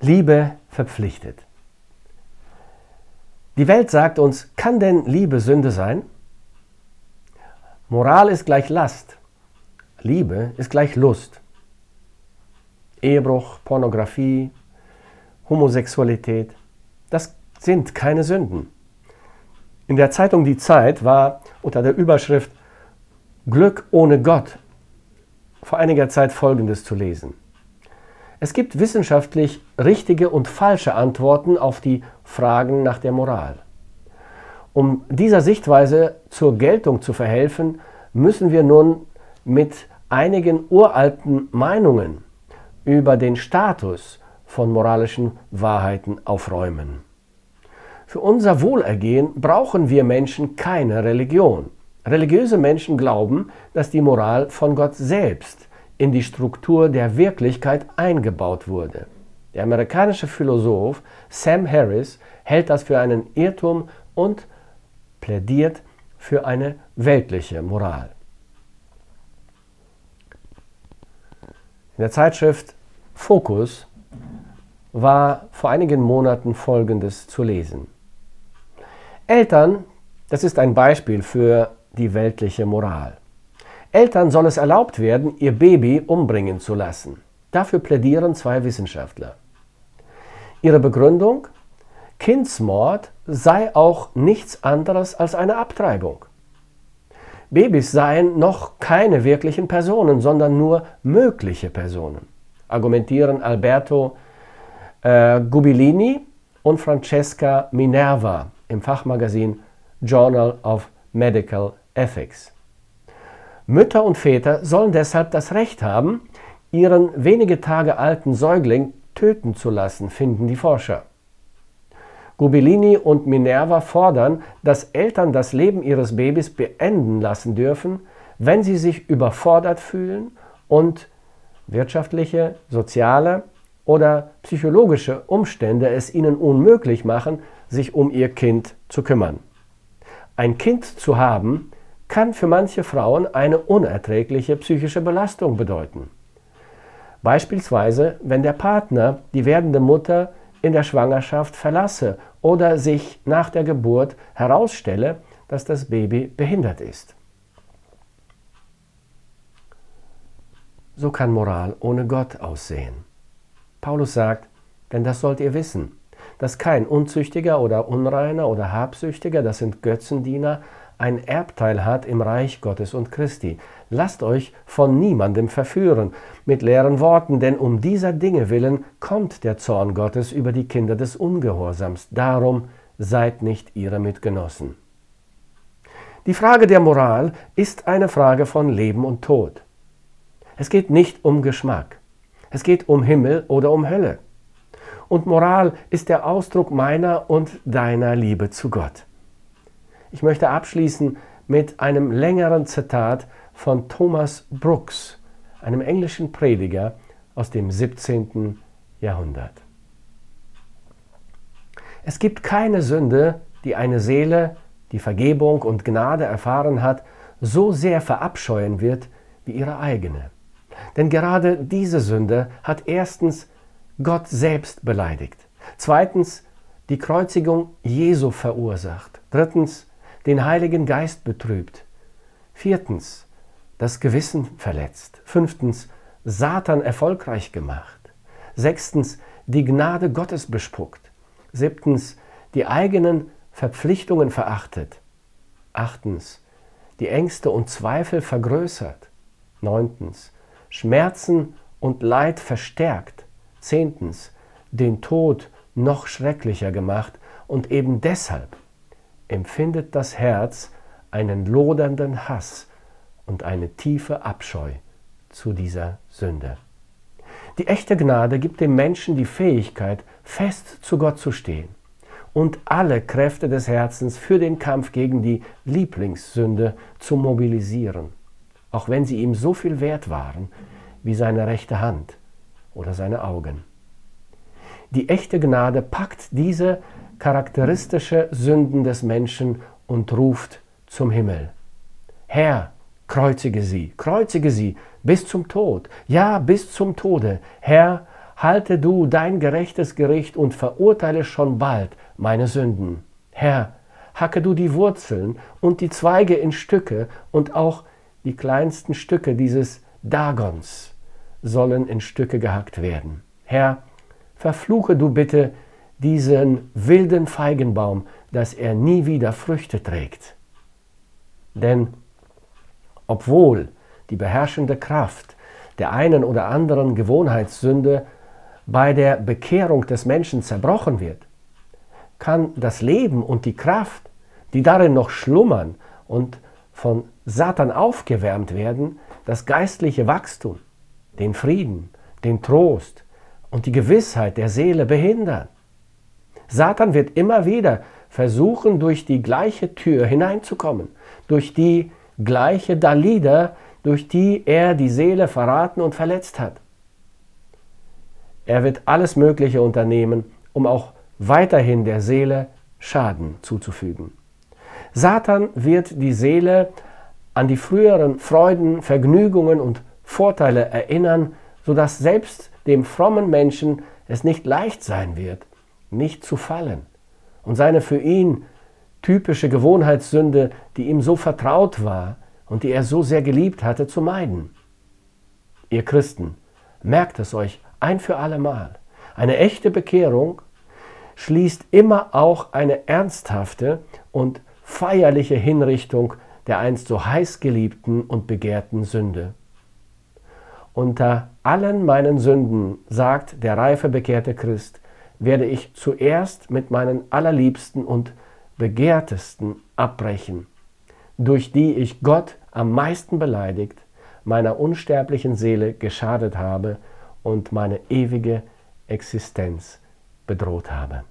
Liebe verpflichtet. Die Welt sagt uns, kann denn Liebe Sünde sein? Moral ist gleich Last. Liebe ist gleich Lust. Ehebruch, Pornografie, Homosexualität, das sind keine Sünden. In der Zeitung Die Zeit war unter der Überschrift Glück ohne Gott vor einiger Zeit Folgendes zu lesen. Es gibt wissenschaftlich richtige und falsche Antworten auf die Fragen nach der Moral. Um dieser Sichtweise zur Geltung zu verhelfen, müssen wir nun mit einigen uralten Meinungen über den Status von moralischen Wahrheiten aufräumen. Für unser Wohlergehen brauchen wir Menschen keine Religion. Religiöse Menschen glauben, dass die Moral von Gott selbst in die Struktur der Wirklichkeit eingebaut wurde. Der amerikanische Philosoph Sam Harris hält das für einen Irrtum und plädiert für eine weltliche Moral. In der Zeitschrift Focus war vor einigen Monaten Folgendes zu lesen. Eltern, das ist ein Beispiel für die weltliche Moral. Eltern soll es erlaubt werden, ihr Baby umbringen zu lassen. Dafür plädieren zwei Wissenschaftler. Ihre Begründung? Kindsmord sei auch nichts anderes als eine Abtreibung. Babys seien noch keine wirklichen Personen, sondern nur mögliche Personen, argumentieren Alberto äh, Gubilini und Francesca Minerva im Fachmagazin Journal of Medical Ethics. Mütter und Väter sollen deshalb das Recht haben, ihren wenige Tage alten Säugling töten zu lassen, finden die Forscher. Gubilini und Minerva fordern, dass Eltern das Leben ihres Babys beenden lassen dürfen, wenn sie sich überfordert fühlen und wirtschaftliche, soziale oder psychologische Umstände es ihnen unmöglich machen, sich um ihr Kind zu kümmern. Ein Kind zu haben, kann für manche Frauen eine unerträgliche psychische Belastung bedeuten. Beispielsweise, wenn der Partner die werdende Mutter in der Schwangerschaft verlasse oder sich nach der Geburt herausstelle, dass das Baby behindert ist. So kann Moral ohne Gott aussehen. Paulus sagt, denn das sollt ihr wissen, dass kein Unzüchtiger oder Unreiner oder Habsüchtiger, das sind Götzendiener, ein Erbteil hat im Reich Gottes und Christi. Lasst euch von niemandem verführen mit leeren Worten, denn um dieser Dinge willen kommt der Zorn Gottes über die Kinder des Ungehorsams. Darum seid nicht ihre Mitgenossen. Die Frage der Moral ist eine Frage von Leben und Tod. Es geht nicht um Geschmack. Es geht um Himmel oder um Hölle. Und Moral ist der Ausdruck meiner und deiner Liebe zu Gott. Ich möchte abschließen mit einem längeren Zitat von Thomas Brooks, einem englischen Prediger aus dem 17. Jahrhundert. Es gibt keine Sünde, die eine Seele, die Vergebung und Gnade erfahren hat, so sehr verabscheuen wird wie ihre eigene. Denn gerade diese Sünde hat erstens Gott selbst beleidigt, zweitens die Kreuzigung Jesu verursacht, drittens den Heiligen Geist betrübt. Viertens, das Gewissen verletzt. Fünftens, Satan erfolgreich gemacht. Sechstens, die Gnade Gottes bespuckt. Siebtens, die eigenen Verpflichtungen verachtet. Achtens, die Ängste und Zweifel vergrößert. Neuntens, Schmerzen und Leid verstärkt. Zehntens, den Tod noch schrecklicher gemacht und eben deshalb empfindet das Herz einen lodernden Hass und eine tiefe Abscheu zu dieser Sünde. Die echte Gnade gibt dem Menschen die Fähigkeit, fest zu Gott zu stehen und alle Kräfte des Herzens für den Kampf gegen die Lieblingssünde zu mobilisieren, auch wenn sie ihm so viel wert waren wie seine rechte Hand oder seine Augen. Die echte Gnade packt diese charakteristische Sünden des Menschen und ruft zum Himmel. Herr, kreuzige sie, kreuzige sie bis zum Tod, ja bis zum Tode. Herr, halte du dein gerechtes Gericht und verurteile schon bald meine Sünden. Herr, hacke du die Wurzeln und die Zweige in Stücke und auch die kleinsten Stücke dieses Dagons sollen in Stücke gehackt werden. Herr, verfluche du bitte diesen wilden Feigenbaum, dass er nie wieder Früchte trägt. Denn obwohl die beherrschende Kraft der einen oder anderen Gewohnheitssünde bei der Bekehrung des Menschen zerbrochen wird, kann das Leben und die Kraft, die darin noch schlummern und von Satan aufgewärmt werden, das geistliche Wachstum, den Frieden, den Trost und die Gewissheit der Seele behindern. Satan wird immer wieder versuchen, durch die gleiche Tür hineinzukommen, durch die gleiche Dalida, durch die er die Seele verraten und verletzt hat. Er wird alles Mögliche unternehmen, um auch weiterhin der Seele Schaden zuzufügen. Satan wird die Seele an die früheren Freuden, Vergnügungen und Vorteile erinnern, sodass selbst dem frommen Menschen es nicht leicht sein wird, nicht zu fallen und seine für ihn typische Gewohnheitssünde, die ihm so vertraut war und die er so sehr geliebt hatte, zu meiden. Ihr Christen, merkt es euch ein für allemal. Eine echte Bekehrung schließt immer auch eine ernsthafte und feierliche Hinrichtung der einst so heiß geliebten und begehrten Sünde. Unter allen meinen Sünden, sagt der reife bekehrte Christ, werde ich zuerst mit meinen allerliebsten und begehrtesten abbrechen, durch die ich Gott am meisten beleidigt, meiner unsterblichen Seele geschadet habe und meine ewige Existenz bedroht habe.